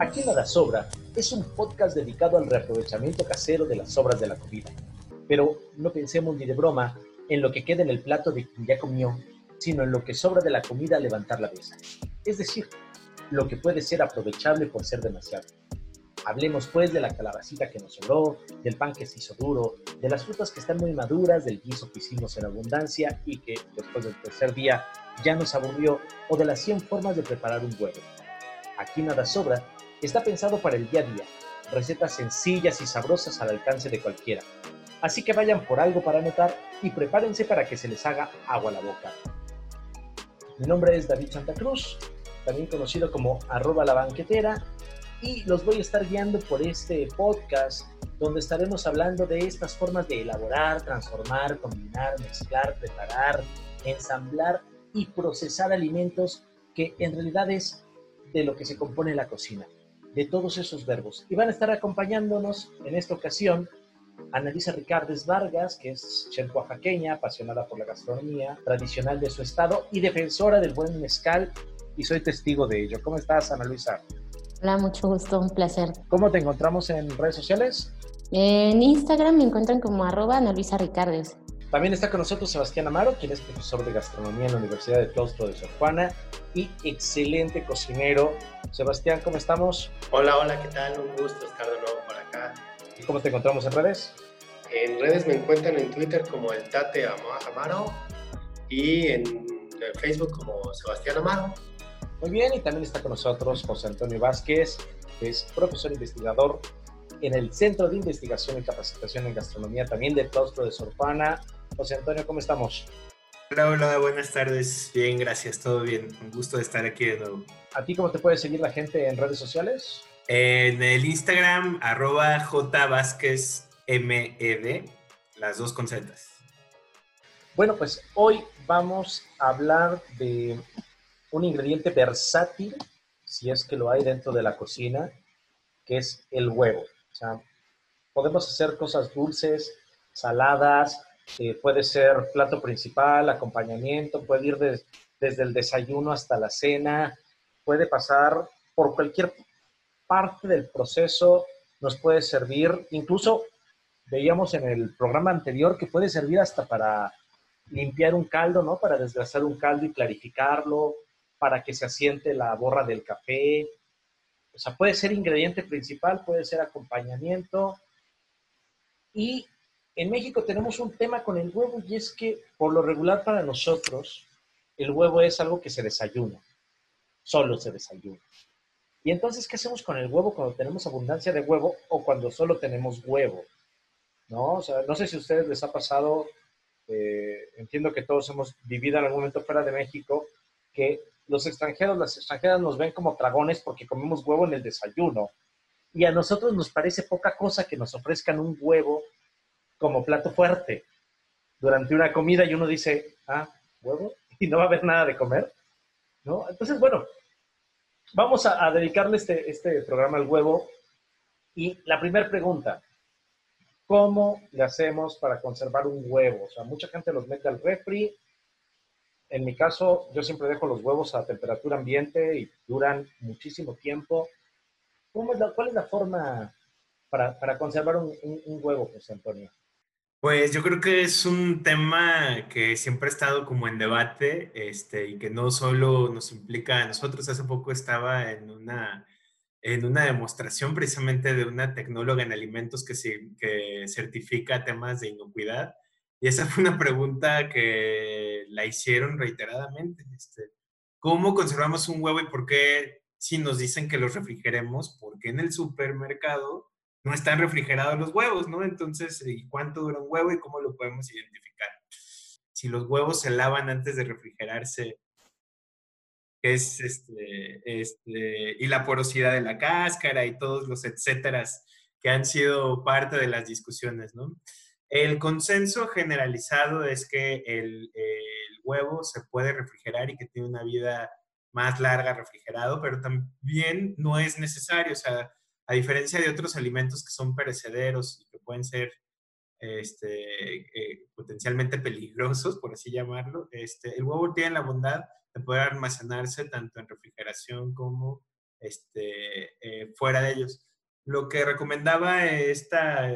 Aquí Nada Sobra es un podcast dedicado al reaprovechamiento casero de las sobras de la comida. Pero no pensemos ni de broma en lo que queda en el plato de quien ya comió, sino en lo que sobra de la comida al levantar la mesa. Es decir, lo que puede ser aprovechable por ser demasiado. Hablemos pues de la calabacita que nos sobró, del pan que se hizo duro, de las frutas que están muy maduras, del guiso que hicimos en abundancia y que después del tercer día ya nos aburrió, o de las 100 formas de preparar un huevo. Aquí nada sobra, está pensado para el día a día, recetas sencillas y sabrosas al alcance de cualquiera. Así que vayan por algo para anotar y prepárense para que se les haga agua a la boca. Mi nombre es David Santa Cruz, también conocido como arroba la banquetera, y los voy a estar guiando por este podcast donde estaremos hablando de estas formas de elaborar, transformar, combinar, mezclar, preparar, ensamblar y procesar alimentos que en realidad es de lo que se compone la cocina, de todos esos verbos. Y van a estar acompañándonos en esta ocasión Annalisa Ricardes Vargas, que es chef oaxaqueña, apasionada por la gastronomía tradicional de su estado y defensora del buen mezcal, y soy testigo de ello. ¿Cómo estás, Ana Luisa? Hola, mucho gusto, un placer. ¿Cómo te encontramos en redes sociales? En Instagram me encuentran como arroba Ana Luisa Ricardes. También está con nosotros Sebastián Amaro, quien es profesor de gastronomía en la Universidad de Claustro de Sor Juana y excelente cocinero. Sebastián, ¿cómo estamos? Hola, hola, ¿qué tal? Un gusto estar de nuevo por acá. ¿Y cómo te encontramos en redes? En redes me encuentran en Twitter como el Tate Amaro y en Facebook como Sebastián Amaro. Muy bien, y también está con nosotros José Antonio Vázquez, que es profesor investigador en el Centro de Investigación y Capacitación en Gastronomía, también del Claustro de Sor Juana. José Antonio, ¿cómo estamos? Hola, hola, buenas tardes. Bien, gracias, todo bien. Un gusto de estar aquí de nuevo. ¿A ti cómo te puede seguir la gente en redes sociales? En el Instagram, arroba jvázquezmed, las dos con Bueno, pues hoy vamos a hablar de un ingrediente versátil, si es que lo hay dentro de la cocina, que es el huevo. O sea, podemos hacer cosas dulces, saladas, eh, puede ser plato principal, acompañamiento, puede ir desde el desayuno hasta la cena, puede pasar por cualquier parte del proceso, nos puede servir, incluso veíamos en el programa anterior que puede servir hasta para limpiar un caldo, ¿no? Para desgrasar un caldo y clarificarlo, para que se asiente la borra del café. O sea, puede ser ingrediente principal, puede ser acompañamiento. Y en México tenemos un tema con el huevo y es que por lo regular para nosotros el huevo es algo que se desayuna, solo se desayuna. Y entonces, ¿qué hacemos con el huevo cuando tenemos abundancia de huevo o cuando solo tenemos huevo? ¿No? O sea, no sé si a ustedes les ha pasado, eh, entiendo que todos hemos vivido en algún momento fuera de México, que los extranjeros, las extranjeras nos ven como dragones porque comemos huevo en el desayuno. Y a nosotros nos parece poca cosa que nos ofrezcan un huevo como plato fuerte durante una comida y uno dice, ah, huevo, y no va a haber nada de comer. ¿No? Entonces, bueno, vamos a, dedicarle este, este programa al huevo. Y la primera pregunta, ¿cómo le hacemos para conservar un huevo? O sea, mucha gente los mete al refri. En mi caso, yo siempre dejo los huevos a temperatura ambiente y duran muchísimo tiempo. ¿Cómo es ¿Cuál es la forma para, conservar un, un huevo, José Antonio? Pues yo creo que es un tema que siempre ha estado como en debate este, y que no solo nos implica a nosotros. Hace poco estaba en una, en una demostración precisamente de una tecnóloga en alimentos que, que certifica temas de inocuidad. Y esa fue una pregunta que la hicieron reiteradamente. Este, ¿Cómo conservamos un huevo y por qué si nos dicen que los refrigeremos? Porque en el supermercado no están refrigerados los huevos, ¿no? Entonces, ¿y cuánto dura un huevo y cómo lo podemos identificar? Si los huevos se lavan antes de refrigerarse, es este, este, y la porosidad de la cáscara y todos los etcéteras que han sido parte de las discusiones, ¿no? El consenso generalizado es que el, el huevo se puede refrigerar y que tiene una vida más larga refrigerado, pero también no es necesario, o sea, a diferencia de otros alimentos que son perecederos y que pueden ser este, eh, potencialmente peligrosos, por así llamarlo, este, el huevo tiene la bondad de poder almacenarse tanto en refrigeración como este, eh, fuera de ellos. Lo que recomendaba esta,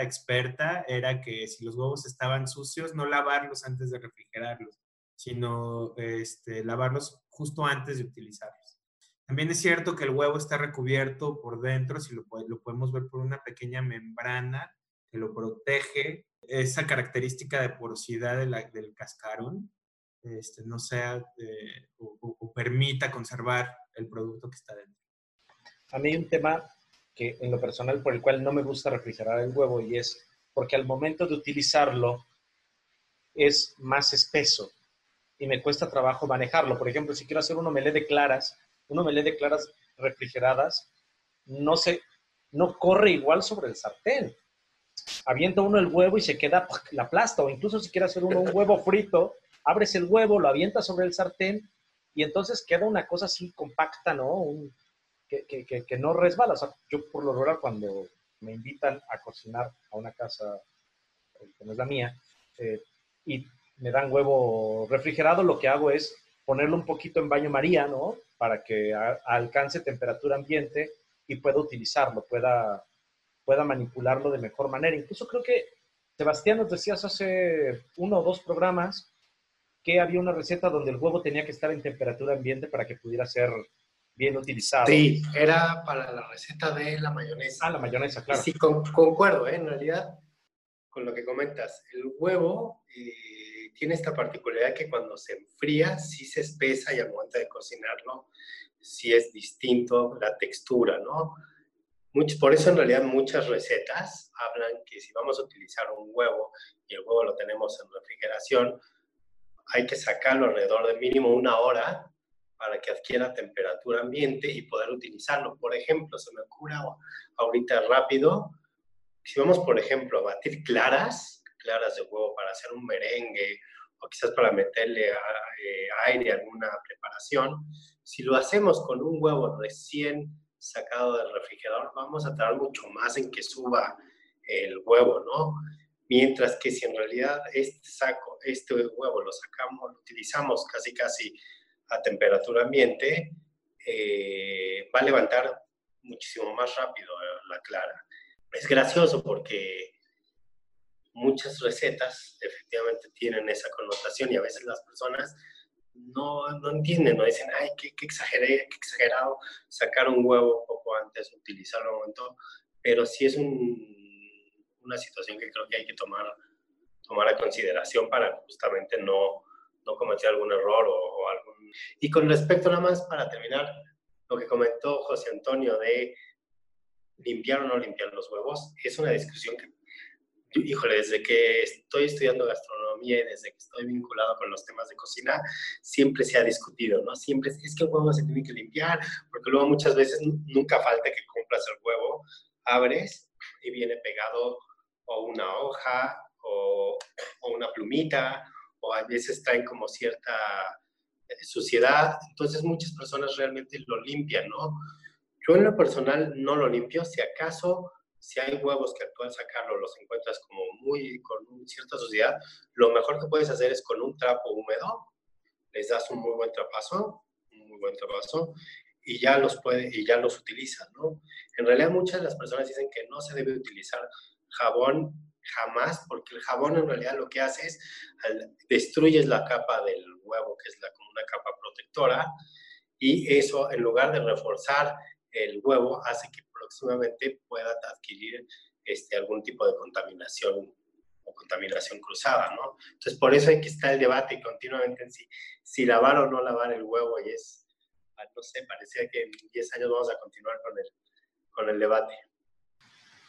experta era que si los huevos estaban sucios, no lavarlos antes de refrigerarlos, sino lavarlos justo antes de utilizarlos. También es cierto que el huevo está recubierto por dentro, si lo, podemos ver por una pequeña membrana que lo protege. Esa característica de porosidad del cascarón este, no sea eh, o permita conservar el producto que está dentro. A mí hay un tema que en lo personal por el cual no me gusta refrigerar el huevo y es porque al momento de utilizarlo es más espeso y me cuesta trabajo manejarlo. Por ejemplo, si quiero hacer un omelé de claras, un omelé de claras refrigeradas, no se, no corre igual sobre el sartén. Avienta uno el huevo y se queda la plasta, o incluso si quiere hacer uno un huevo frito, abres el huevo, lo avientas sobre el sartén y entonces queda una cosa así compacta, ¿no? Un, que, no resbala. O sea, yo por lo general cuando me invitan a cocinar a una casa eh, que no es la mía eh, y me dan huevo refrigerado, lo que hago es ponerlo un poquito en baño María, ¿no? Para que alcance temperatura ambiente y pueda utilizarlo, pueda, pueda manipularlo de mejor manera. Incluso creo que, Sebastián, nos decías hace uno o dos programas que había una receta donde el huevo tenía que estar en temperatura ambiente para que pudiera ser bien utilizado. Sí, era para la receta de la mayonesa. Ah, la mayonesa, claro. Sí, concuerdo, ¿eh? en realidad, con lo que comentas. El huevo eh, tiene esta particularidad que cuando se enfría, sí se espesa y al momento de cocinarlo, sí es distinto la textura, ¿no? por eso en realidad muchas recetas hablan que si vamos a utilizar un huevo y el huevo lo tenemos en refrigeración, hay que sacarlo alrededor de mínimo una hora para que adquiera temperatura ambiente y poder utilizarlo. Por ejemplo, se me ocurre ahorita rápido, si vamos, por ejemplo, a batir claras, claras de huevo para hacer un merengue o quizás para meterle eh, aire a alguna preparación, si lo hacemos con un huevo recién sacado del refrigerador, vamos a tardar mucho más en que suba el huevo, ¿no? Mientras que si en realidad este saco, este huevo lo sacamos, lo utilizamos casi casi a temperatura ambiente, eh, va a levantar muchísimo más rápido la clara. Es gracioso porque muchas recetas efectivamente tienen esa connotación y a veces las personas no, no entienden, no dicen, ay, qué, qué, exageré, qué exagerado sacar un huevo poco antes, utilizarlo un momento, pero sí es un, una situación que creo que hay que tomar, tomar a consideración para justamente no, no cometer algún error o, algún... Y con respecto nada más para terminar, lo que comentó José Antonio de limpiar o no limpiar los huevos, es una discusión que, híjole, desde que estoy estudiando gastronomía y desde que estoy vinculado con los temas de cocina, siempre se ha discutido, ¿no? Siempre es que el huevo se tiene que limpiar, porque luego muchas veces nunca falta que compras el huevo, abres y viene pegado o una hoja o, una plumita o a veces traen como cierta eh, suciedad, entonces muchas personas realmente lo limpian, ¿no? Yo en lo personal no lo limpio, si acaso, si hay huevos que al sacarlo los encuentras como muy con cierta suciedad, lo mejor que puedes hacer es con un trapo húmedo, les das un muy buen trapazo, un muy buen trapazo, y ya los puede, y ya los utilizan, ¿no? En realidad muchas de las personas dicen que no se debe utilizar jabón jamás, porque el jabón en realidad lo que hace es destruyes la capa del huevo, que es la, como una capa protectora, y eso en lugar de reforzar el huevo hace que próximamente pueda adquirir este, algún tipo de contaminación o contaminación cruzada, ¿no? Entonces, por eso hay que estar el debate continuamente en si, si lavar o no lavar el huevo, y es, ah, no sé, parecía que en 10 años vamos a continuar con el, con el debate.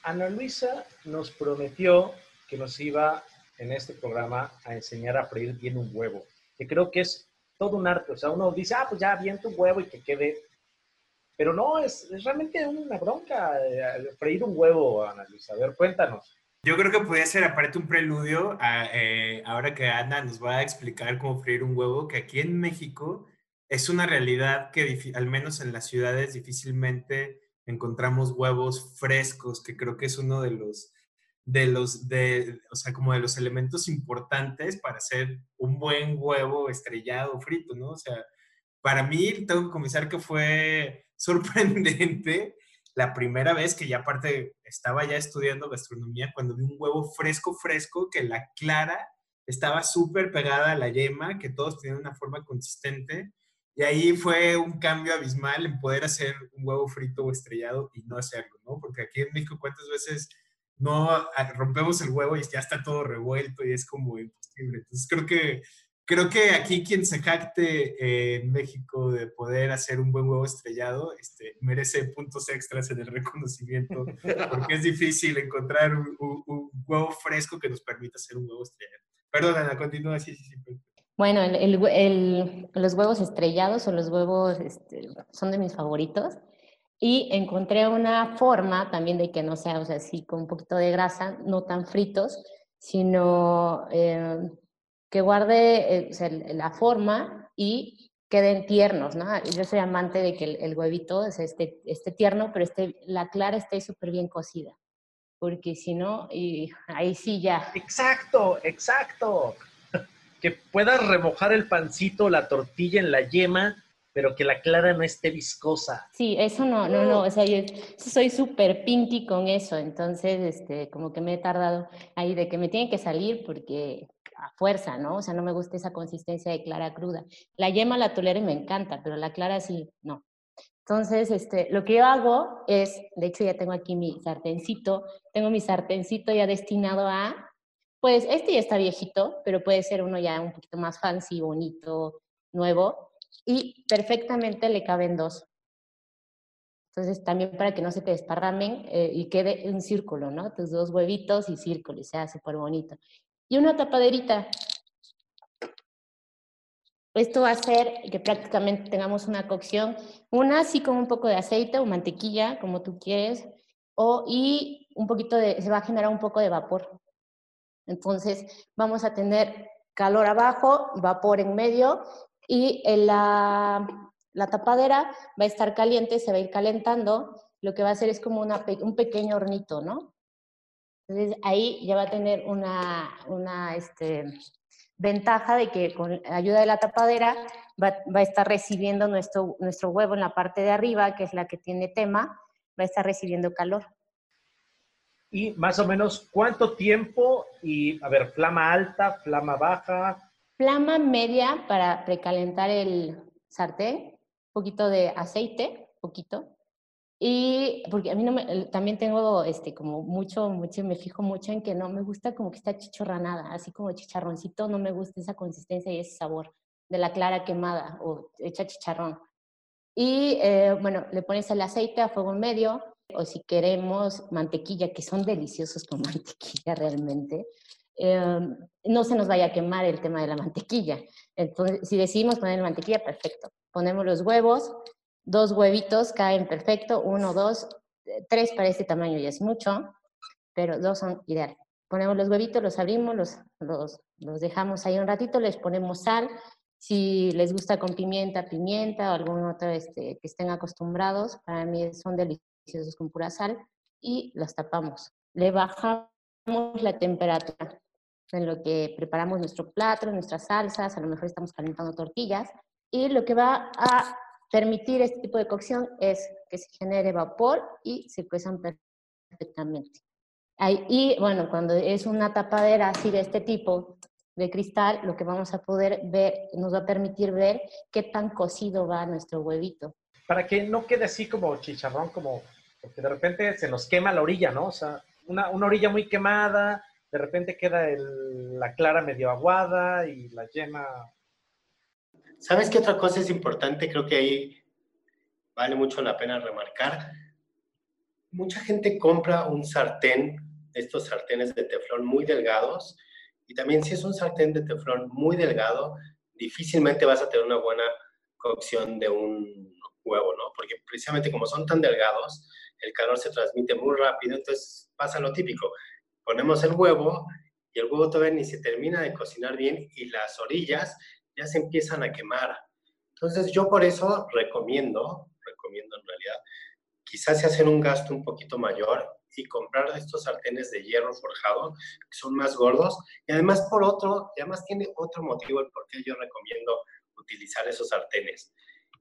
Ana Luisa nos prometió que nos iba en este programa a enseñar a freír bien un huevo, que creo que es todo un arte. O sea, uno dice, ah, pues ya, bien tu huevo y que quede. Pero no, es, realmente una bronca eh, freír un huevo, Ana Luisa. A ver, cuéntanos. Yo creo que podría ser aparte un preludio a, eh, ahora que Ana nos va a explicar cómo freír un huevo, que aquí en México es una realidad que al menos en las ciudades difícilmente encontramos huevos frescos, que creo que es uno de los, de los, de, o sea, como de los elementos importantes para hacer un buen huevo estrellado frito, ¿no? O sea, para mí tengo que confesar que fue sorprendente la primera vez que ya aparte estaba ya estudiando gastronomía cuando vi un huevo fresco, fresco, que la clara estaba súper pegada a la yema, que todos tenían una forma consistente. Y ahí fue un cambio abismal en poder hacer un huevo frito o estrellado y no hacerlo, ¿no? Porque aquí en México, ¿cuántas veces no ah, rompemos el huevo y ya está todo revuelto y es como imposible? Entonces creo que creo que aquí quien se jacte eh, en México de poder hacer un buen huevo estrellado este, merece puntos extras en el reconocimiento, porque es difícil encontrar un, huevo fresco que nos permita hacer un huevo estrellado. Perdón, continúa. Sí, sí, sí. Bueno, los huevos estrellados o los huevos este, son de mis favoritos. Y encontré una forma también de que no sea, o sea, así con un poquito de grasa, no tan fritos, sino eh, que guarde eh, la forma y queden tiernos, ¿no? Yo soy amante de que el, huevito esté, esté, tierno, pero esté, la clara esté súper bien cocida, porque si no, y ahí sí ya. Exacto, exacto. Que puedas remojar el pancito, la tortilla en la yema, pero que la clara no esté viscosa. Sí, eso no, no, no, o sea, yo soy súper pinky con eso, entonces, este, como que me he tardado ahí de que me tiene que salir porque a fuerza, ¿no? O sea, no me gusta esa consistencia de clara cruda. La yema la tolero y me encanta, pero la clara sí, no. Entonces, este, lo que yo hago es, de hecho ya tengo aquí mi sartencito, tengo mi sartencito ya destinado a, pues este ya está viejito, pero puede ser uno ya un poquito más fancy, bonito, nuevo, y perfectamente le caben dos. Entonces, también para que no se te desparramen eh, y quede un círculo, ¿no? Tus dos huevitos y círculo, y sea súper bonito y una tapaderita. Esto va a hacer que prácticamente tengamos una cocción, una así con un poco de aceite o mantequilla, como tú quieres, o, y un poquito de, se va a generar un poco de vapor. Entonces vamos a tener calor abajo, vapor en medio, y la, la tapadera va a estar caliente, se va a ir calentando, lo que va a hacer es como un pequeño hornito, ¿no? Entonces ahí ya va a tener una, una este, ventaja de que con ayuda de la tapadera va, va, a estar recibiendo nuestro, nuestro huevo en la parte de arriba, que es la que tiene tema, va a estar recibiendo calor. Y más o menos, ¿cuánto tiempo? Y, a ver, flama alta, flama baja. Flama media para precalentar el sartén, un poquito de aceite, poquito, y porque a mí no me, también tengo este, como mucho, mucho, me fijo mucho en que no me gusta como que está chichorranada, así como chicharroncito, no me gusta esa consistencia y ese sabor de la clara quemada o hecha chicharrón. Y eh, bueno, le pones el aceite a fuego medio o si queremos mantequilla, que son deliciosos con mantequilla realmente, em, no se nos vaya a quemar el tema de la mantequilla. Entonces, si decidimos poner mantequilla, perfecto. Ponemos los huevos, Dos huevitos caen perfecto, uno, dos, tres para este tamaño ya es mucho, pero dos son ideales. Ponemos los huevitos, los abrimos, los, los, los dejamos ahí un ratito, les ponemos sal, si les gusta con pimienta, pimienta o algún otro este, que estén acostumbrados, para mí son deliciosos con pura sal, y los tapamos. Le bajamos la temperatura en lo que preparamos nuestro plato, nuestras salsas, a lo mejor estamos calentando tortillas, y lo que va a permitir este tipo de cocción es que se genere vapor y se cuezan perfectamente. y bueno, cuando es una tapadera así de este tipo de cristal, lo que vamos a poder ver, nos va a permitir ver qué tan cocido va nuestro huevito. Para que no quede así como chicharrón, como, porque de repente se nos quema la orilla, ¿no? O sea, una, una orilla muy quemada, de repente queda la clara medio aguada y la yema ¿Sabes qué otra cosa es importante? Creo que ahí vale mucho la pena remarcar. Mucha gente compra un sartén, estos sartenes de teflón muy delgados, y también si es un sartén de teflón muy delgado, difícilmente vas a tener una buena cocción de un huevo, ¿no? Porque precisamente como son tan delgados, el calor se transmite muy rápido, entonces pasa lo típico. Ponemos el huevo y el huevo todavía ni se termina de cocinar bien y las orillas ya se empiezan a quemar. Entonces yo por eso recomiendo, recomiendo en realidad, quizás se hacen un gasto un poquito mayor y comprar estos sartenes de hierro forjado que son más gordos y además por otro, y además tiene otro motivo el por qué yo recomiendo utilizar esos sartenes.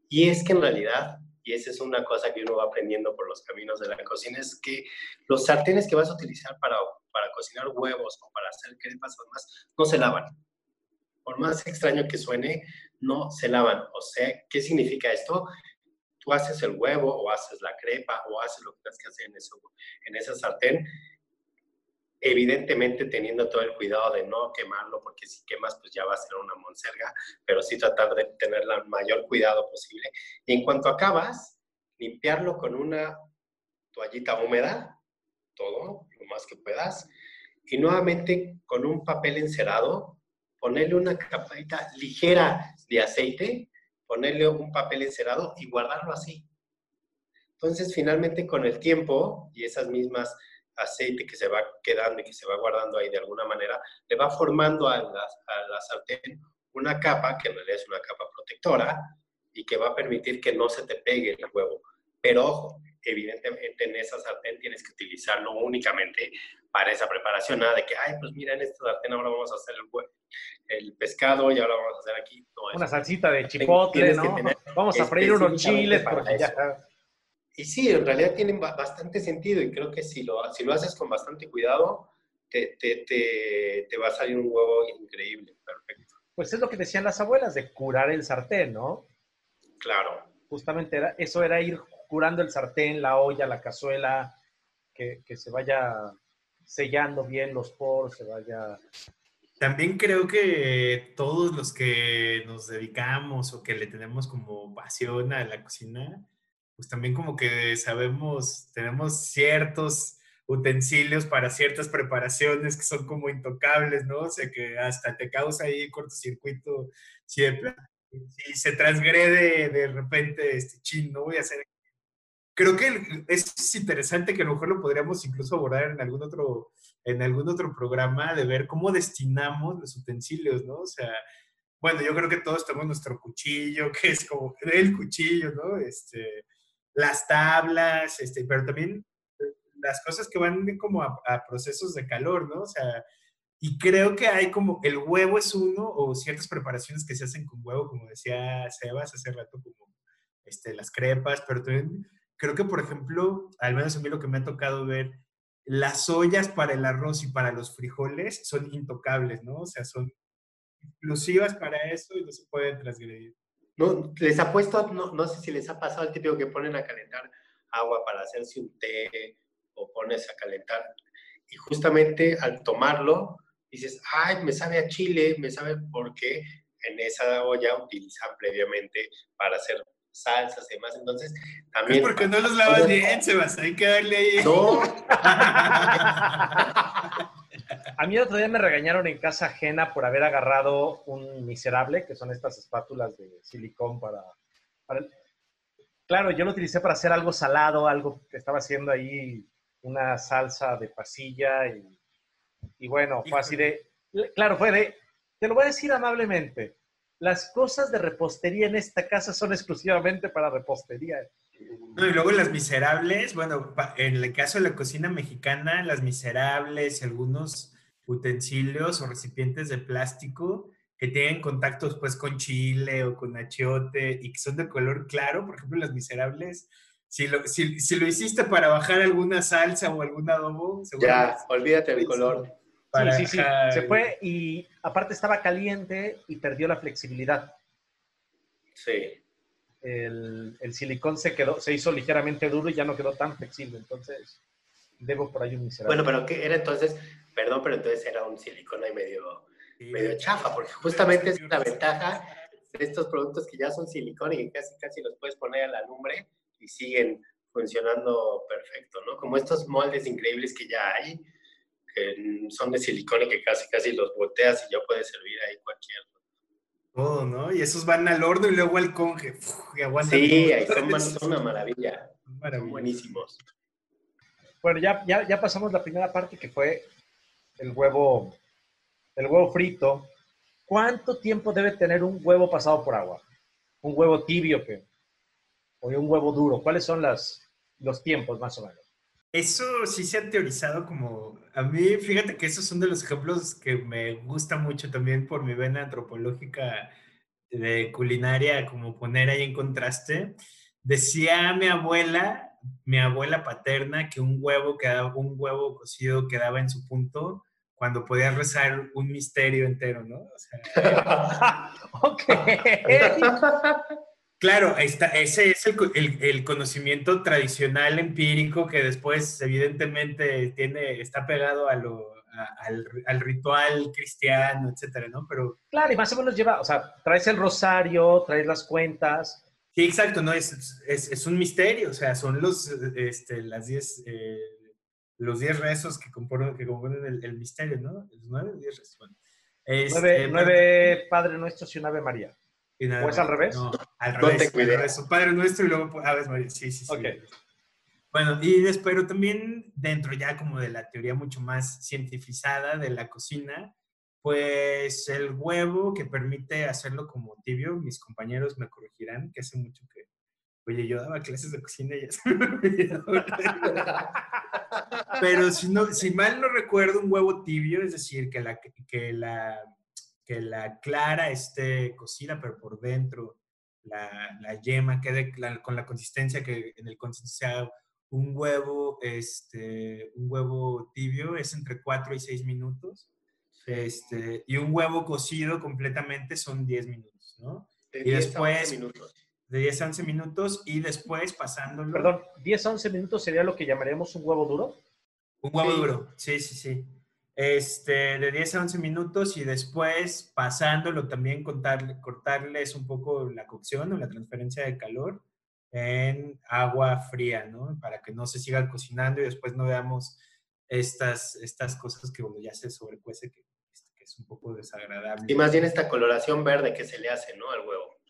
Y es que en realidad, y esa es una cosa que uno va aprendiendo por los caminos de la cocina, es que los sartenes que vas a utilizar para, para cocinar huevos o para hacer crepas además no se lavan. Por más extraño que suene, no se lavan. O sea, ¿qué significa esto? Tú haces el huevo o haces la crepa o haces lo que tienes que hacer en, eso, en esa sartén evidentemente teniendo todo el cuidado de no quemarlo, porque si quemas, pues ya va a ser una monserga, pero sí tratar de tener el mayor cuidado posible. Y en cuanto acabas, limpiarlo con una toallita húmeda, todo, lo más que puedas, y nuevamente con un papel encerado, ponerle una capita ligera de aceite, ponerle un papel encerado y guardarlo así. Entonces, finalmente, con el tiempo y esas mismas aceite que se va quedando y que se va guardando ahí de alguna manera, le va formando a la, a la sartén una capa, que en realidad es una capa protectora, y que va a permitir que no se te pegue el huevo. Pero ojo, evidentemente en esa sartén tienes que utilizarlo únicamente para esa preparación, nada de que, ay, pues mira, en esta sartén ahora vamos a hacer el, el pescado y ahora vamos a hacer aquí. Una salsita de chipotle, ¿no? Vamos a freír unos chiles porque ya y sí, en realidad tienen bastante sentido y creo que si lo, si lo haces con bastante cuidado, te, te, te, va a salir un huevo increíble, perfecto. Pues es lo que decían las abuelas, de curar el sartén, ¿no? Claro. Justamente era, eso era ir curando el sartén, la olla, la cazuela, que, que se vaya sellando bien los poros, se vaya... También creo que todos los que nos dedicamos o que le tenemos como pasión a la cocina, pues también como que sabemos, tenemos ciertos utensilios para ciertas preparaciones que son como intocables, ¿no? O sea, que hasta te causa ahí cortocircuito si, si se transgrede de repente, este, chin, no voy a hacer... Creo que es interesante que a lo mejor lo podríamos incluso abordar en algún otro, en algún otro programa de ver cómo destinamos los utensilios, ¿no? O sea, bueno, yo creo que todos tenemos nuestro cuchillo, que es como el cuchillo, ¿no? Este, las tablas, este, pero también las cosas que van como a, procesos de calor, ¿no? O sea, y creo que hay como, el huevo es uno, o ciertas preparaciones que se hacen con huevo, como decía Sebas hace rato, como este, las crepas, pero también creo que, por ejemplo, al menos a mí lo que me ha tocado ver, las ollas para el arroz y para los frijoles son intocables, ¿no? O sea, son exclusivas para eso y no se pueden transgredir. No, les ha puesto, no, no sé si les ha pasado el típico que ponen a calentar agua para hacerse un té o pones a calentar y justamente al tomarlo dices, ay, me sabe a chile, me sabe porque en esa olla utilizan previamente para hacer salsas y demás. Entonces, también. Es porque no los lavas bien, Sebas, hay que darle ahí. No. A mí el otro día me regañaron en casa ajena por haber agarrado un miserable, que son estas espátulas de silicón para, Claro, yo lo utilicé para hacer algo salado, algo que estaba haciendo ahí, una salsa de pasilla y, y bueno, fue así de... Claro, fue de... Te lo voy a decir amablemente. Las cosas de repostería en esta casa son exclusivamente para repostería. y luego las miserables, bueno, en el caso de la cocina mexicana, las miserables y algunos utensilios o recipientes de plástico que tienen contactos pues con chile o con achiote y que son de color claro, por ejemplo las miserables, si lo, si, si lo hiciste para bajar alguna salsa o algún adobo, ya, olvídate del color. Sí, sí, sí, se fue y aparte estaba caliente y perdió la flexibilidad. Sí. El, el, silicón se quedó, se hizo ligeramente duro y ya no quedó tan flexible, entonces debo por ahí un miserable. Bueno, pero ¿qué era entonces? Perdón, pero entonces era un silicón ahí medio, medio chafa, porque justamente es la ventaja de estos productos que ya son silicón y que casi, casi los puedes poner a la lumbre y siguen funcionando perfecto, ¿no? Como estos moldes increíbles que ya hay, que son de silicón y que casi, casi los volteas y ya puedes servir ahí cualquier. Todo, ¿no? Y esos van al horno y luego al conge. y aguantan sí, ahí son, son, una maravilla. Son buenísimos. Bueno, ya, ya, ya pasamos la primera parte que fue el huevo, el huevo frito. ¿Cuánto tiempo debe tener un huevo pasado por agua? Un huevo tibio o un huevo duro. ¿Cuáles son las, los tiempos más o menos? Eso sí se ha teorizado como, a mí, fíjate que esos son de los ejemplos que me gusta mucho también por mi vena antropológica de culinaria, como poner ahí en contraste. Decía mi abuela, mi abuela paterna, que un huevo, quedaba, un huevo cocido quedaba en su punto cuando podías rezar un misterio entero, ¿no? O sea, ok. Claro, está, ese es el, el, conocimiento tradicional empírico que después evidentemente tiene, está pegado a lo, al, al, ritual cristiano, etcétera, ¿no? Pero... Claro, y más o menos lleva, o sea, traes el rosario, traes las cuentas. Sí, exacto, ¿no? Es, es, es un misterio, o sea, son los, este, las diez, eh, los diez rezos que componen, que componen el, el misterio, ¿no? Los nueve, diez rezos, bueno. Este, nueve, nueve Padre Nuestros y un Ave María. ¿O es al revés? No, al revés. No te Padre Nuestro y luego Aves María. Sí, sí, sí. Okay. Bueno, y después, pero también dentro ya como de la teoría mucho más cientificada de la cocina, pues el huevo que permite hacerlo como tibio, mis compañeros me corregirán, que hace mucho que, oye, yo daba clases de cocina y ya se me olvidó. Pero si, no, si mal no recuerdo, un huevo tibio, es decir, que la, que la que la clara esté cocida, pero por dentro la, la yema quede con la consistencia que en el consistencia sea un huevo, este, un huevo tibio es entre 4 y 6 minutos. Este, y un huevo cocido completamente son 10 minutos, ¿no? De y 10 después, a 11 minutos. De 10 a 11 minutos y después pasándolo. Perdón, 10 a 11 minutos sería lo que llamaríamos un huevo duro. Un huevo sí. duro, sí, sí, sí este, de 10 a 11 minutos y después pasándolo también contar, cortarles un poco la cocción o la transferencia de calor en agua fría, ¿no? Para que no se siga cocinando y después no veamos estas, estas cosas que bueno, ya se sobrecuece, que, que, es un poco desagradable. Y más bien esta coloración verde que se le hace, ¿no? Al huevo.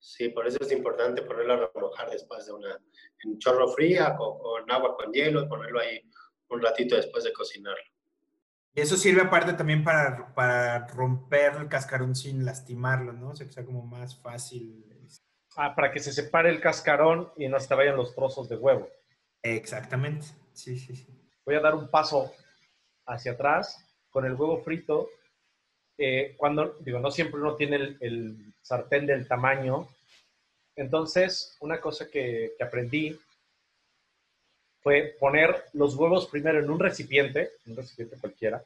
Sí, por eso es importante ponerlo a remojar después de una, en chorro fría, con, con agua con hielo, ponerlo ahí un ratito después de cocinarlo. Y eso sirve aparte también para, para romper el cascarón sin lastimarlo, ¿no? O sea, que sea como más fácil. este. Ah, para que se separe el cascarón y no se te vayan los trozos de huevo. Exactamente, sí, sí, sí. Voy a dar un paso hacia atrás con el huevo frito. Eh, cuando, digo, no siempre uno tiene el, el, sartén del tamaño. Entonces, una cosa que, que aprendí fue poner los huevos primero en un recipiente, un recipiente cualquiera,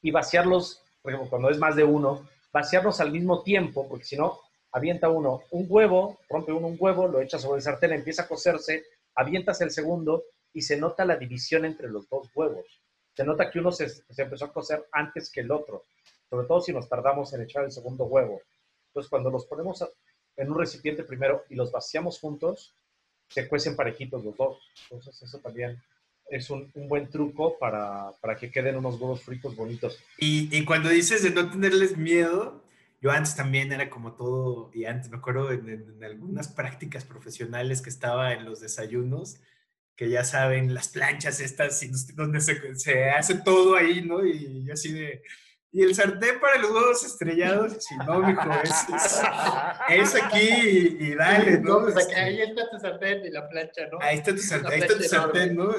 y vaciarlos, por ejemplo, cuando es más de uno, vaciarlos al mismo tiempo, porque si no, avienta uno un huevo, rompe uno un huevo, lo echa sobre el sartén, empieza a cocerse, avientas el segundo y se nota la división entre los dos huevos. Se nota que uno se, se empezó a cocer antes que el otro, sobre todo si nos tardamos en echar el segundo huevo. Entonces, cuando los ponemos en un recipiente primero y los vaciamos juntos, se cuecen parejitos los dos. Entonces eso también es un, un buen truco para, para, que queden unos huevos fritos bonitos. Y, y, cuando dices de no tenerles miedo, yo antes también era como todo, y antes me acuerdo en, en, algunas prácticas profesionales que estaba en los desayunos, que ya saben, las planchas estas, donde se, se hace todo ahí, ¿no? Y así de, y el sartén para los huevos estrellados, si no, mijo, es, es, es aquí y, y, dale, ¿no? Pues acá, ahí está tu sartén y la plancha, ¿no? Ahí está tu sartén, ahí está tu sartén, ¿no?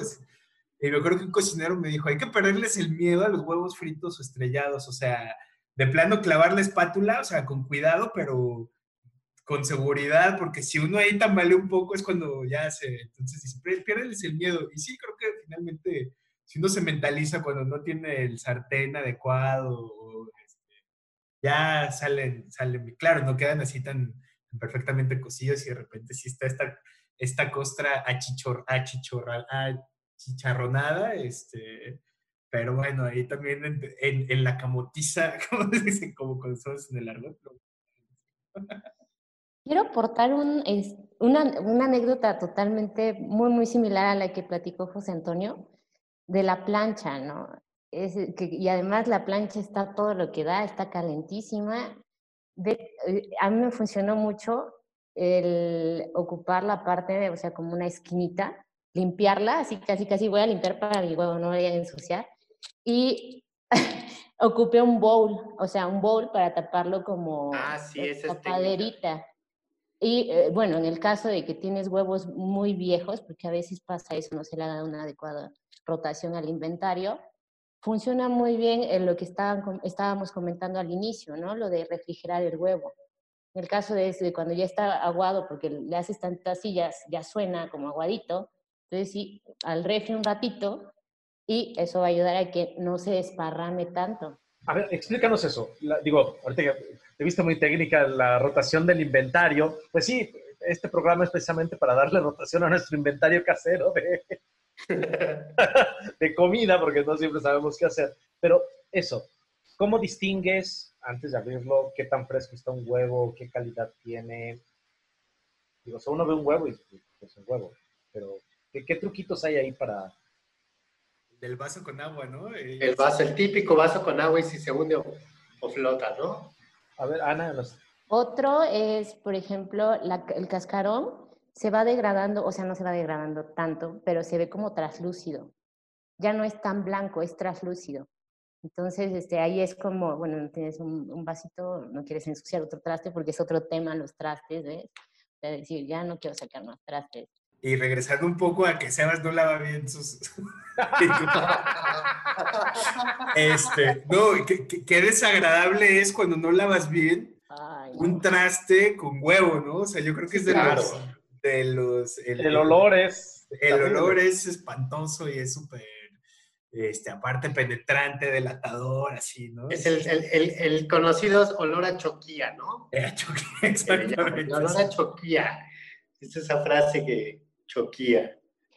Y me acuerdo que un cocinero me dijo, hay que perderles el miedo a los huevos fritos o estrellados, o sea, de plano clavar la espátula, o sea, con cuidado, pero con seguridad, porque si uno ahí tambalea un poco es cuando ya se, entonces dice, el miedo. Y sí, creo que finalmente si uno se mentaliza cuando no tiene el sartén adecuado, este, ya salen, salen, claro, no quedan así tan, perfectamente cocidos y de repente sí está esta, esta costra achichor, achichorra, achicharronada, este, pero bueno, ahí también en, en, la camotiza, como dicen, como con en el argot. Quiero aportar un, una, una anécdota totalmente muy, muy similar a la que platicó José Antonio de la plancha, ¿no? Es que, y además la plancha está todo lo que da, está calentísima. De, eh, a mí me funcionó mucho el ocupar la parte, de, o sea, como una esquinita, limpiarla, así casi casi voy a limpiar para mi huevo, no voy a ensuciar. Y ocupé un bowl, o sea, un bowl para taparlo como ah, sí, esa tapaderita. Y eh, bueno, en el caso de que tienes huevos muy viejos, porque a veces pasa eso, no se le da una adecuada rotación al inventario, funciona muy bien en lo que estaban, estábamos comentando al inicio, ¿no? Lo de refrigerar el huevo. En el caso de, de cuando ya está aguado, porque le haces tantas sillas, ya suena como aguadito, entonces sí, al refri un ratito y eso va a ayudar a que no se desparrame tanto. A ver, explícanos eso. digo, ahorita te viste muy técnica la rotación del inventario. Pues sí, este programa es precisamente para darle rotación a nuestro inventario casero de, de comida, porque no siempre sabemos qué hacer. Pero eso, ¿cómo distingues, antes de abrirlo, qué tan fresco está un huevo, qué calidad tiene? Digo, o sea, uno ve un huevo y pues un huevo, pero ¿qué, truquitos hay ahí para...? Del vaso con agua, ¿no? El vaso, el típico vaso con agua y si se hunde o, flota, ¿no? A ver, Ana, Otro es, por ejemplo, el cascarón se va degradando, o sea, no se va degradando tanto, pero se ve como traslúcido. Ya no es tan blanco, es traslúcido. Entonces, este, ahí es como, bueno, tienes un, vasito, no quieres ensuciar otro traste porque es otro tema los trastes, ¿ves? De decir, ya no quiero sacar más trastes. Y regresando un poco a que Sebas no lava bien sus... este, no, qué, desagradable es cuando no lavas bien un traste con huevo, ¿no? O sea, yo creo que es de los de los... El, olor es... El olor es espantoso y es súper, este, aparte penetrante, delatador, así, ¿no? Es el, el, el conocido olor a choquía, ¿no? A choquía, exactamente. El olor a choquía. Es esa frase que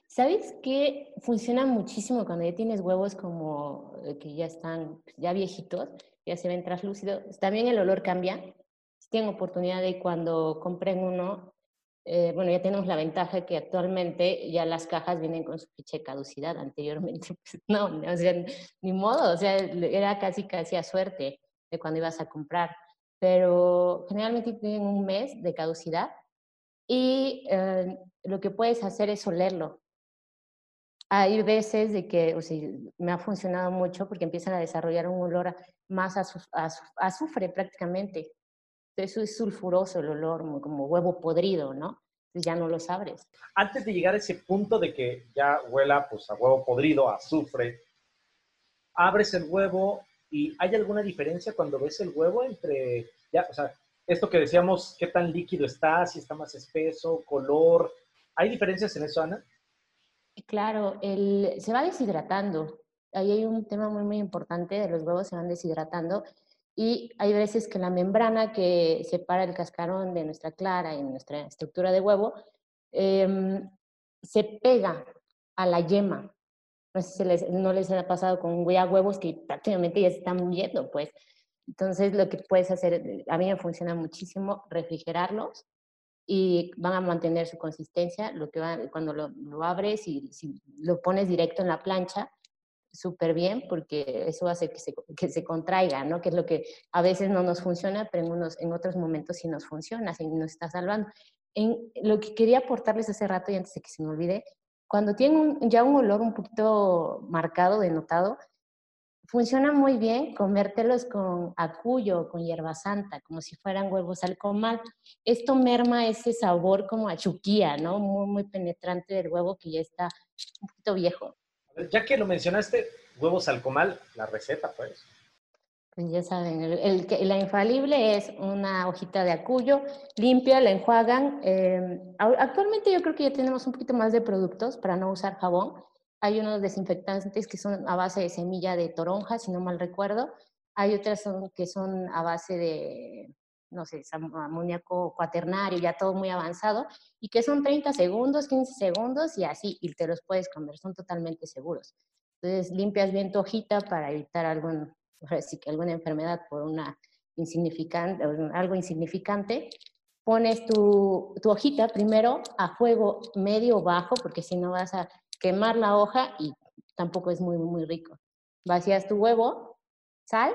¿Sabes qué? Funciona muchísimo cuando ya tienes huevos como eh, que ya están ya viejitos, ya se ven translúcidos. También el olor cambia. Si tienen oportunidad de cuando compren uno, eh, bueno, ya tenemos la ventaja que actualmente ya las cajas vienen con su fecha de caducidad. Anteriormente, pues, no, o sea, ni modo, o sea, era casi casi a suerte de cuando ibas a comprar. Pero generalmente tienen un mes de caducidad y eh, lo que puedes hacer es olerlo. Hay veces de que, o sea, me ha funcionado mucho porque empiezan a desarrollar un olor más a, azufre prácticamente. Eso es sulfuroso el olor, como huevo podrido, ¿no? ya no lo sabres. Antes de llegar a ese punto de que ya huela pues, a huevo podrido, a azufre, abres el huevo y ¿hay alguna diferencia cuando ves el huevo entre, ya, o sea, esto que decíamos, qué tan líquido está, si está más espeso, color, ¿hay diferencias en eso, Ana? Claro, el, se va deshidratando. Ahí hay un tema muy, muy importante de los huevos se van deshidratando y hay veces que la membrana que separa el cascarón de nuestra clara y nuestra estructura de huevo em, se pega a la yema. No sé si les, no les ha pasado con huevos que prácticamente ya se están muriendo, pues. Entonces, lo que puedes hacer, a mí me funciona muchísimo, refrigerarlos y van a mantener su consistencia. Lo que cuando lo, abres y si lo pones directo en la plancha, súper bien porque eso hace que se, que se contraiga, ¿no? Que es lo que a veces no nos funciona, pero en, unos, en otros momentos sí nos funciona, sí nos está salvando. En, lo que quería aportarles hace rato y antes de que se me olvide, cuando tienen ya un olor un poquito marcado, denotado, funciona muy bien comértelos con acuyo, con hierba santa, como si fueran huevos al comal. Esto merma ese sabor como a chuquía, ¿no? Muy, muy penetrante del huevo que ya está un poquito viejo. Ya que lo mencionaste, huevos al comal, la receta, pues. Pues ya saben, el, la infalible es una hojita de acuyo, limpia, la enjuagan. Em, actualmente yo creo que ya tenemos un poquito más de productos para no usar jabón. Hay unos desinfectantes que son a base de semilla de toronja, si no mal recuerdo. Hay otras que son a base de no sé, amoníaco cuaternario, ya todo muy avanzado, y que son 30 segundos, 15 segundos y así, y te los puedes comer, son totalmente seguros. Entonces, limpias bien tu hojita para evitar algún, que alguna enfermedad por una insignificante, algo insignificante. Pones tu, tu hojita primero a fuego medio bajo, porque si no vas a quemar la hoja y tampoco es muy, muy rico. Vacías tu huevo, sal,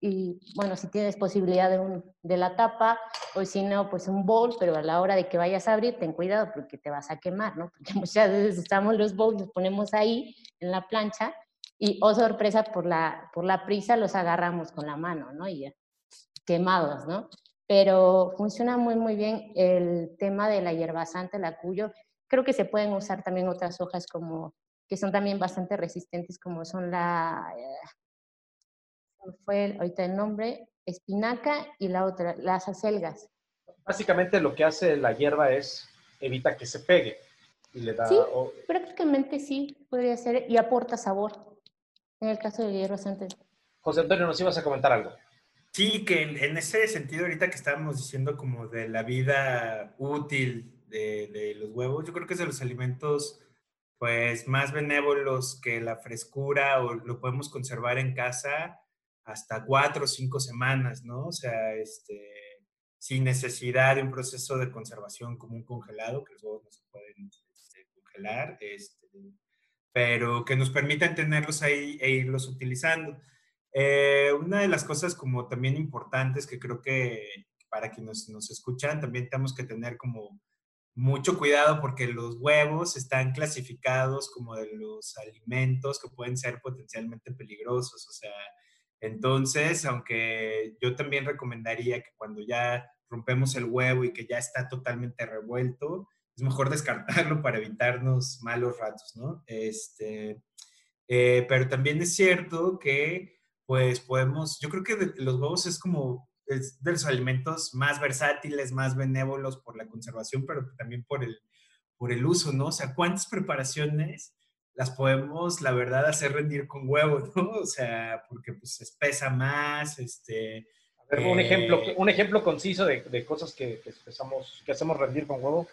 y, bueno, si tienes posibilidad de, un, de la tapa, o si no, pues un bowl, pero a la hora de que vayas a abrir, ten cuidado porque te vas a quemar, ¿no? Porque muchas veces usamos los bowls, los ponemos ahí en la plancha y, oh sorpresa, por la, por la prisa los agarramos con la mano, ¿no? Y quemados, ¿no? Pero funciona muy, muy bien el tema de la hierba santa, el acuyo. Creo que se pueden usar también otras hojas como que son también bastante resistentes, como son la, eh, fue ahorita el nombre, espinaca y la otra, las acelgas. Básicamente lo que hace la hierba es evita que se pegue y le da... Sí, prácticamente sí, podría ser, y aporta sabor, en el caso de hierba antes. José Antonio, nos ibas a comentar algo. Sí, que en, ese sentido ahorita que estábamos diciendo como de la vida útil de, los huevos, yo creo que es de los alimentos pues más benévolos que la frescura o lo podemos conservar en casa hasta cuatro o cinco semanas, ¿no? O sea, este, sin necesidad de un proceso de conservación como un congelado, que los huevos no se pueden este, congelar, este, pero que nos permitan tenerlos ahí e irlos utilizando. Eh, una de las cosas como también importantes que creo que para quienes nos escuchan también tenemos que tener como mucho cuidado porque los huevos están clasificados como de los alimentos que pueden ser potencialmente peligrosos. O sea, entonces, aunque yo también recomendaría que cuando ya rompemos el huevo y que ya está totalmente revuelto, es mejor descartarlo para evitarnos malos ratos, ¿no? Este, eh, pero también es cierto que pues podemos, yo creo que los huevos es como es de los alimentos más versátiles, más benévolos por la conservación, pero también por el, por el uso, ¿no? O sea, ¿cuántas preparaciones las podemos, la verdad, hacer rendir con huevos, ¿no? O sea, porque pues espesa más, este... A ver, un, ejemplo, eh, un ejemplo conciso de, de cosas que, que, que hacemos rendir con huevo.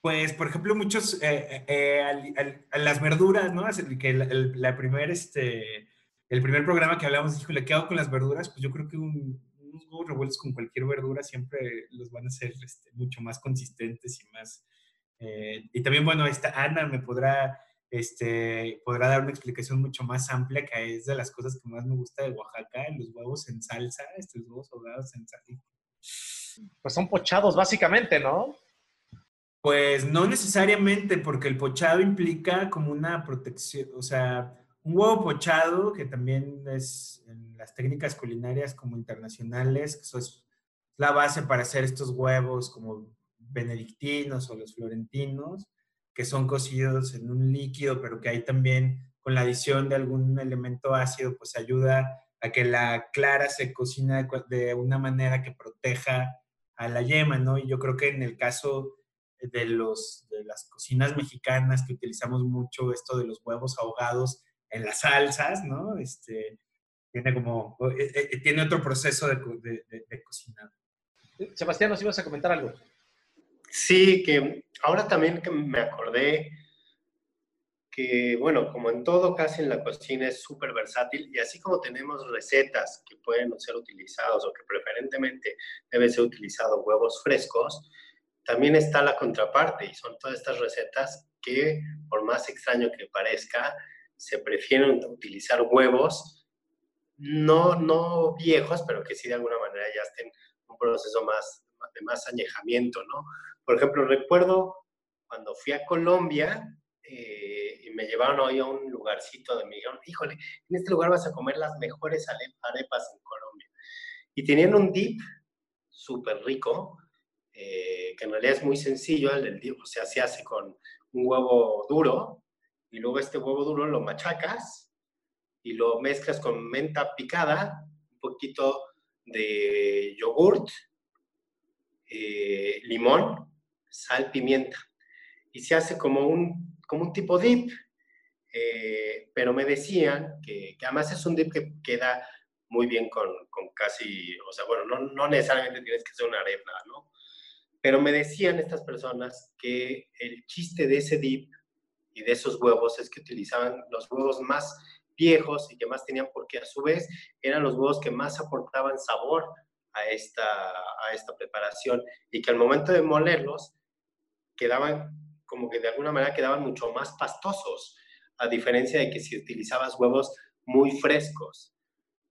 Pues, por ejemplo, muchos, eh, eh, las verduras, ¿no? Que la, la primer, este el primer programa que hablamos, híjole, ¿qué hago con las verduras? Pues yo creo que unos huevos revueltos con cualquier verdura siempre los van a hacer este, mucho más consistentes y más... Eh, y también, bueno, esta Ana me podrá, este, podrá dar una explicación mucho más amplia, que es de las cosas que más me gusta de Oaxaca, los huevos en salsa, estos huevos ahogados en salsa. Pues son pochados, básicamente, ¿no? Pues no necesariamente, porque el pochado implica como una protección, o sea, un huevo pochado, que también es en las técnicas culinarias como internacionales, que eso es la base para hacer estos huevos como benedictinos o los florentinos, que son cocidos en un líquido, pero que ahí también con la adición de algún elemento ácido, pues ayuda a que la clara se cocina de una manera que proteja a la yema, ¿no? Y yo creo que en el caso de, los, de las cocinas mexicanas que utilizamos mucho esto de los huevos ahogados, en las salsas, ¿no? Este, tiene como, eh, eh, eh, tiene otro proceso de, de, de, cocinar. Sebastián, ¿nos ibas a comentar algo? Sí, que ahora también que me acordé que, bueno, como en todo casi en la cocina es súper versátil y así como tenemos recetas que pueden ser utilizados o que preferentemente deben ser utilizados huevos frescos, también está la contraparte y son todas estas recetas que, por más extraño que parezca, se prefieren utilizar huevos, no, no viejos, pero que sí de alguna manera ya estén un proceso más, de más añejamiento, ¿no? Por ejemplo, recuerdo cuando fui a Colombia eh, y me llevaron hoy a un lugarcito de me dijeron, híjole, en este lugar vas a comer las mejores arepas en Colombia. Y tenían un dip súper rico, eh, que en realidad es muy sencillo, el dip, o sea, se hace con un huevo duro, y luego este huevo duro lo machacas y lo mezclas con menta picada, un poquito de yogurt, eh, limón, sal, pimienta. Y se hace como un, como un tipo dip. Eh, pero me decían que, que, además es un dip que queda muy bien con, con casi, o sea, bueno, no, no, necesariamente tienes que ser una arepa, ¿no? Pero me decían estas personas que el chiste de ese dip de esos huevos es que utilizaban los huevos más viejos y que más tenían porque a su vez eran los huevos que más aportaban sabor a esta, a esta preparación y que al momento de molerlos quedaban como que de alguna manera quedaban mucho más pastosos, a diferencia de que si utilizabas huevos muy frescos.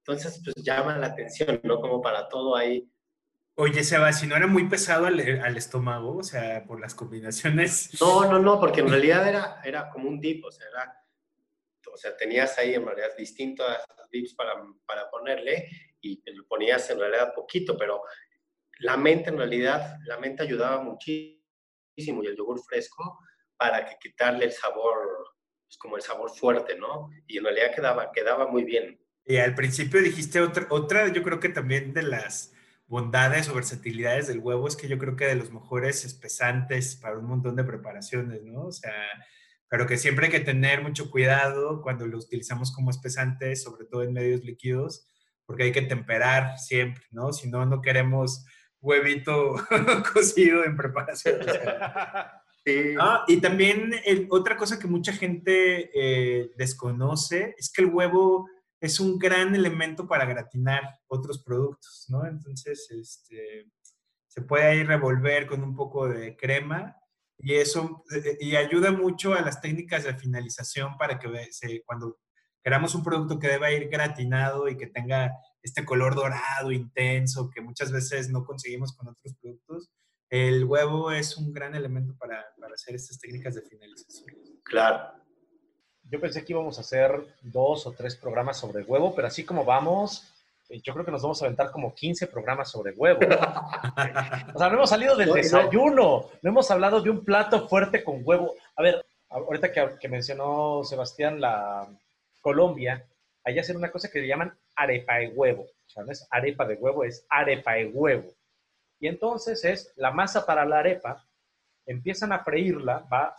Entonces, pues llama la atención, ¿no? Como para todo ahí Oye, Seba, si no era muy pesado al, estómago, o sea, por las combinaciones. No, no, no, porque en realidad era, era como un dip, o sea, era, o sea, tenías ahí en realidad distintos dips para, para ponerle y lo ponías en realidad poquito, pero la mente en realidad, la mente ayudaba muchísimo y el yogur fresco para que quitarle el sabor pues, como el sabor fuerte, ¿no? Y en realidad quedaba, quedaba muy bien. Y al principio dijiste otra, otra, yo creo que también de las bondades o versatilidades del huevo es que yo creo que de los mejores espesantes para un montón de preparaciones, ¿no? O sea, pero que siempre hay que tener mucho cuidado cuando lo utilizamos como espesante, sobre todo en medios líquidos, porque hay que temperar siempre, ¿no? Si no, no queremos huevito cocido en preparación. Sí. Ah, y también otra cosa que mucha gente eh, desconoce es que el huevo es un gran elemento para gratinar otros productos, ¿no? Entonces, este, se puede ahí revolver con un poco de crema y eso eh, y ayuda mucho a las técnicas de finalización para que se, cuando queramos un producto que deba ir gratinado y que tenga este color dorado intenso que muchas veces no conseguimos con otros productos, el huevo es un gran elemento para, para hacer estas técnicas de finalización. Claro. Yo pensé que íbamos a hacer dos o tres programas sobre huevo, pero así como vamos, eh, yo creo que nos vamos a aventar como 15 programas sobre huevo. o sea, no hemos salido del desayuno, no hemos hablado de un plato fuerte con huevo. A ver, ahorita que, que mencionó Sebastián la Colombia, allá hacen una cosa que le llaman arepa de huevo. O sea, no es arepa de huevo, es arepa de huevo. Y entonces es la masa para la arepa, empiezan a freírla, va,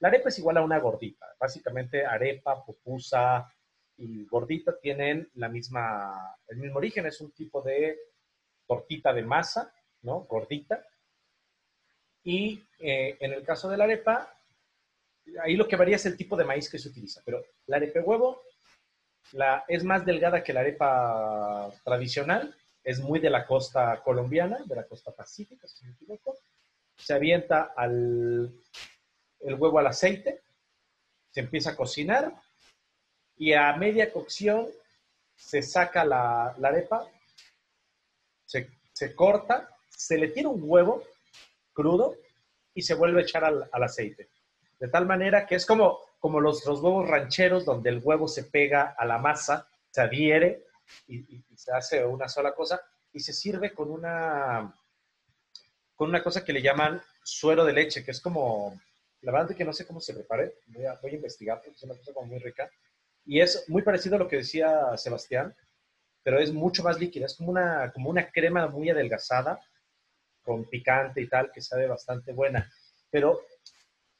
la arepa es igual a una gordita, básicamente arepa, pupusa y gordita tienen la misma, el mismo origen, es un tipo de tortita de masa, ¿no? Gordita. Y eh, en el caso de la arepa, ahí lo que varía es el tipo de maíz que se utiliza, pero la arepa huevo es más delgada que la arepa tradicional, es muy de la costa colombiana, de la costa pacífica, si no me equivoco. Se avienta al, el huevo al aceite, se empieza a cocinar y a media cocción se saca la, arepa, se, corta, se le tira un huevo crudo y se vuelve a echar al, aceite. De tal manera que es como, como los, los, huevos rancheros donde el huevo se pega a la masa, se adhiere y, se hace una sola cosa y se sirve con una, con una cosa que le llaman suero de leche, que es como, la verdad es que no sé cómo se prepare, voy a, investigar porque es una cosa como muy rica. Y es muy parecido a lo que decía Sebastián, pero es mucho más líquida, es como una, como una crema muy adelgazada, con picante y tal, que sabe bastante buena. Pero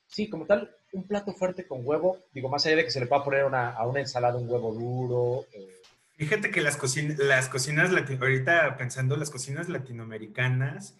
sí, como tal, un plato fuerte con huevo, digo, más allá de que se le pueda poner una, a una ensalada un huevo duro. Eh, Fíjate que las, cocinas, las cocinas, ahorita pensando las cocinas latinoamericanas,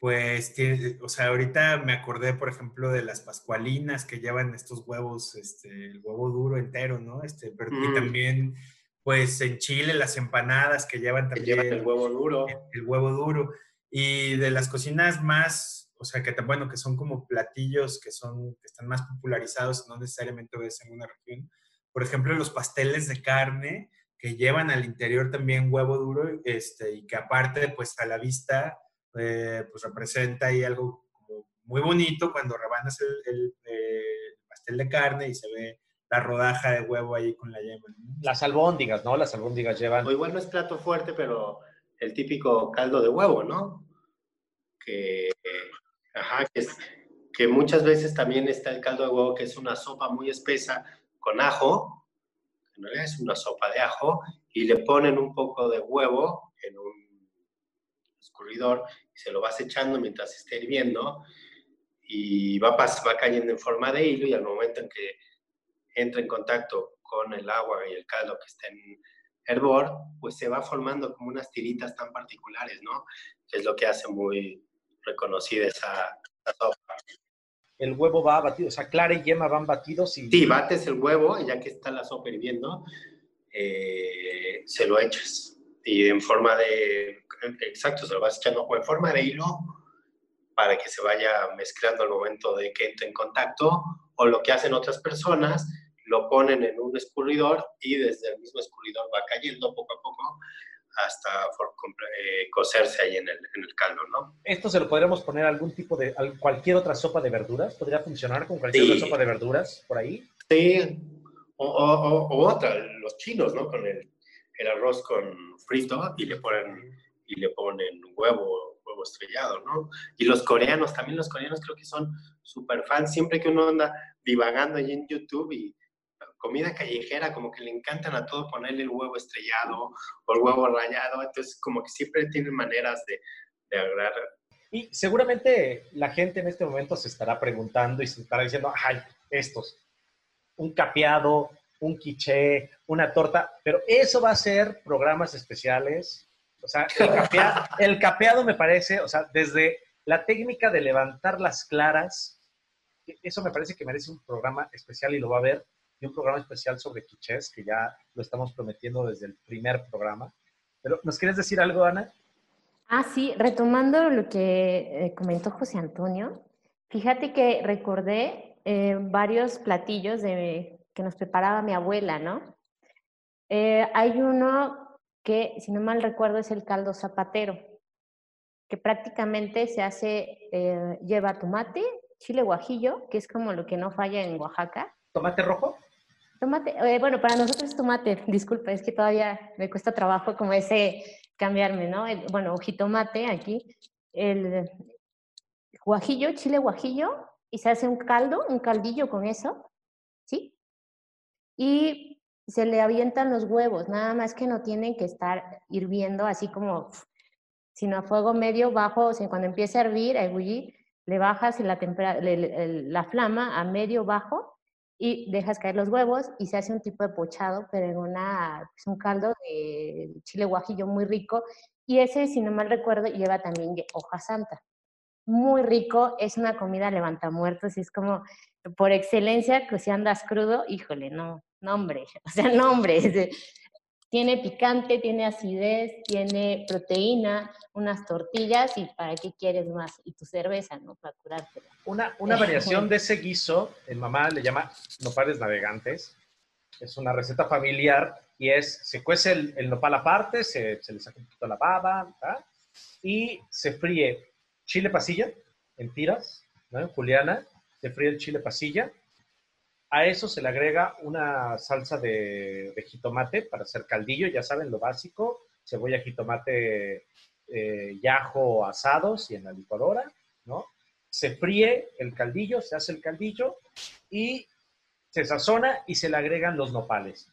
pues, o sea, ahorita me acordé, por ejemplo, de las pascualinas que llevan estos huevos, este, el huevo duro entero, ¿no? Este, pero, Y mm. también, pues, en Chile las empanadas que llevan también el huevo duro. El, huevo duro. Y de las cocinas más, o sea, que bueno, que son como platillos que son, que están más popularizados, no necesariamente ves en una región. Por ejemplo, los pasteles de carne, que llevan al interior también huevo duro este, y que aparte, pues a la vista, eh, pues representa ahí algo como muy bonito cuando rebanas el, eh, pastel de carne y se ve la rodaja de huevo ahí con la yema. Las albóndigas, ¿no? Las albóndigas llevan... O igual no es plato fuerte, pero el típico caldo de huevo, ¿no? Que, ajá, que, es, que muchas veces también está el caldo de huevo, que es una sopa muy espesa con ajo, en realidad es una sopa de ajo, y le ponen un poco de huevo escurridor y se lo vas echando mientras esté hirviendo y va, va cayendo en forma de hilo y al momento en que entra en contacto con el agua y el caldo que está en hervor, pues se va formando como unas tiritas tan particulares, ¿no? Que es lo que hace muy reconocida esa, esa sopa el huevo va batido, o sea, clara y yema van batidos y... Sí, bates el huevo, ya que está la sopa hirviendo, eh, se lo echas. Y en forma de, exacto, se lo vas echando o en forma de hilo para que se vaya mezclando al momento de que entre en contacto, o lo que hacen otras personas, lo ponen en un escurridor y desde el mismo escurridor va cayendo poco a poco hasta eh, cocerse ahí en el, en el, caldo, ¿no? ¿Esto se lo podríamos poner a algún tipo de, cualquier otra sopa de verduras? ¿Podría funcionar con cualquier otra sopa de verduras por ahí? Sí, o, o, otra, los chinos, ¿no? Con el, el, arroz con frito y le ponen, y le ponen huevo, huevo estrellado, ¿no? Y los coreanos, también los coreanos creo que son súper fans, siempre que uno anda divagando ahí en YouTube y comida callejera, como que le encantan a todo ponerle el huevo estrellado o el huevo rallado, entonces como que siempre tienen maneras de, de agradar. Y seguramente la gente en este momento se estará preguntando y se estará diciendo, ay, estos, un capeado, un quiché, una torta, pero eso va a ser programas especiales. O sea, el capeado, el capeado me parece, o sea, desde la técnica de levantar las claras, eso me parece que merece un programa especial y lo va a ver, y un programa especial sobre quichés, que ya lo estamos prometiendo desde el primer programa. Pero, ¿nos quieres decir algo, Ana? Ah, sí, retomando lo que eh, comentó José Antonio, fíjate que recordé eh, varios platillos de, que nos preparaba mi abuela, ¿no? Eh, hay uno que, si no mal recuerdo, es el caldo zapatero, que prácticamente se hace, lleva tomate, chile guajillo, que es como lo que no falla en Oaxaca. ¿Tomate rojo? Tomate, eh, bueno, para nosotros es tomate, disculpa, es que todavía me cuesta trabajo como ese cambiarme, ¿no? El, bueno, jitomate aquí, el guajillo, chile guajillo, y se hace un caldo, un caldillo con eso, ¿sí? Y se le avientan los huevos, nada más que no tienen que estar hirviendo así como, sino a fuego medio, bajo, o sea, cuando empiece a hervir, a ebullir, le bajas la, la flama a medio bajo y dejas caer los huevos y se hace un tipo de pochado, pero en una, es un caldo de chile guajillo muy rico. Y ese, si no mal recuerdo, lleva también hoja santa. Muy rico, es una comida levanta muertos es como, por excelencia, que si andas crudo, híjole, no, no hombre, o sea, no hombre, tiene picante, tiene acidez, tiene proteína, unas tortillas y para qué quieres más. Y tu cerveza, ¿no? Para curarte. Una, una variación de ese guiso, en mamá le llama nopales navegantes. Es una receta familiar y es, se cuece el, nopal aparte, se, se, le saca un poquito la baba y se fríe chile pasilla en tiras, ¿no? En juliana, se fríe el chile pasilla a eso se le agrega una salsa de, jitomate para hacer caldillo, ya saben, lo básico, cebolla, jitomate, eh, ajo asados y en la licuadora, ¿no? Se fríe el caldillo, se hace el caldillo y se sazona y se le agregan los nopales.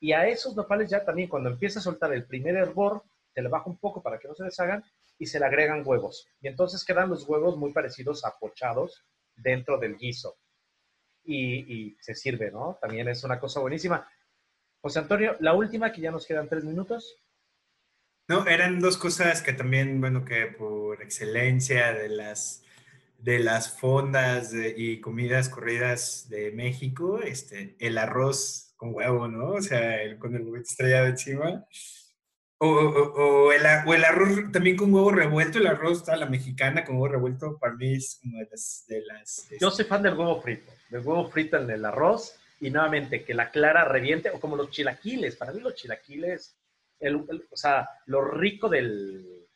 Y a esos nopales ya también cuando empieza a soltar el primer hervor, se le baja un poco para que no se deshagan y se le agregan huevos. Y entonces quedan los huevos muy parecidos a pochados dentro del guiso y, se sirve, ¿no? También es una cosa buenísima. José Antonio, la última, que ya nos quedan tres minutos. No, eran dos cosas que también, bueno, que por excelencia de las, de las fondas y comidas corridas de México, este, el arroz con huevo, ¿no? O sea, el, con el huevo estrellado encima. O, o, el, o, el, arroz también con huevo revuelto, el arroz a la mexicana con huevo revuelto, para mí es como de las... De las Yo soy fan del huevo frito de huevo frito en el arroz y nuevamente que la clara reviente, o como los chilaquiles. Para mí los chilaquiles, el, o sea, lo rico del,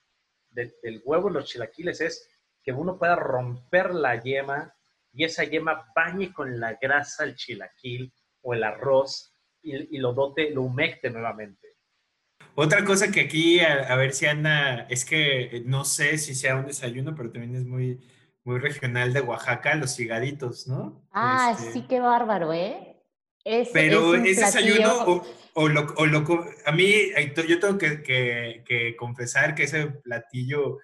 del, huevo en los chilaquiles es que uno pueda romper la yema y esa yema bañe con la grasa el chilaquil o el arroz y, lo dote, lo humecte nuevamente. Otra cosa que aquí, a, ver si anda, es que no sé si sea un desayuno, pero también es muy, muy regional de Oaxaca, los cigaditos, ¿no? Ah, sí, este qué bárbaro, ¿eh? Es, Pero es, desayuno o, lo, o a mí, yo tengo que, que, confesar que ese platillo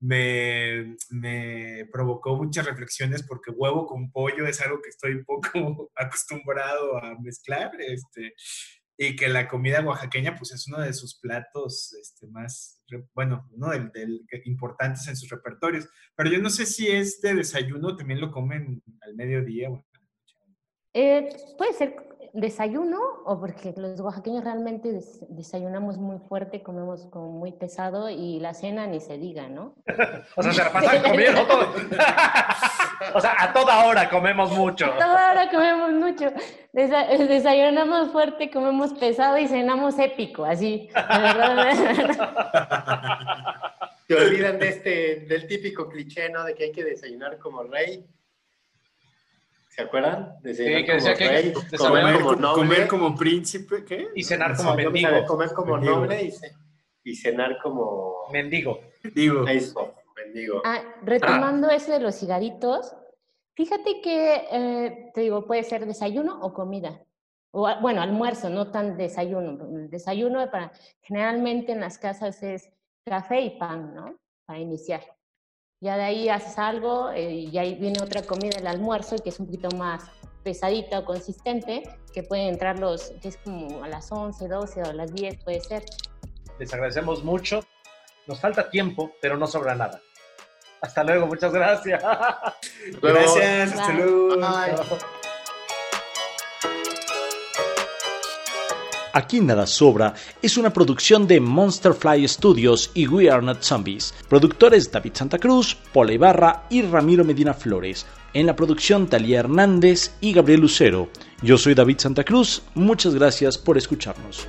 me, me, provocó muchas reflexiones porque huevo con pollo es algo que estoy un poco acostumbrado a mezclar. Este, y que la comida oaxaqueña pues es uno de sus platos este, más, bueno, uno del, del, importantes en sus repertorios. Pero yo no sé si es de desayuno, también lo comen al mediodía. Eh, puede ser desayuno o porque los oaxaqueños realmente desayunamos muy fuerte, comemos como muy pesado y la cena ni se diga, ¿no? o sea, se la pasan comiendo todo. o sea, a toda hora comemos mucho. A toda hora comemos mucho. desayunamos fuerte, comemos pesado y cenamos épico, así. Te olvidan de este, del típico cliché, ¿no? De que hay que desayunar como rey. ¿Se acuerdan? Desayunar sí, que decía que rey, comer, como noble. Comer como príncipe, ¿qué? Y cenar como mendigo. Comer como noble y, cenar como... Mendigo. Mendigo. Eso digo. Ah, retomando eso de los cigaritos, fíjate que, eh, te digo, puede ser desayuno o comida. o bueno, almuerzo, no tan desayuno. El desayuno para, generalmente en las casas es café y pan, ¿no? Para iniciar. Ya de ahí haces algo eh, y ahí viene otra comida, el almuerzo, que es un poquito más pesadita o consistente, que pueden entrar los, que es como a las 11, 12 o a las 10 puede ser. Les agradecemos mucho. Nos falta tiempo, pero no sobra nada. Hasta luego, muchas gracias. Gracias, hasta luego. Aquí Nada Sobra es una producción de Monster Fly Studios y We Are Not Zombies. Productores David Santa Cruz, Paula Ibarra y Ramiro Medina Flores. En la producción Talía Hernández y Gabriel Lucero. Yo soy David Santa Cruz, muchas gracias por escucharnos.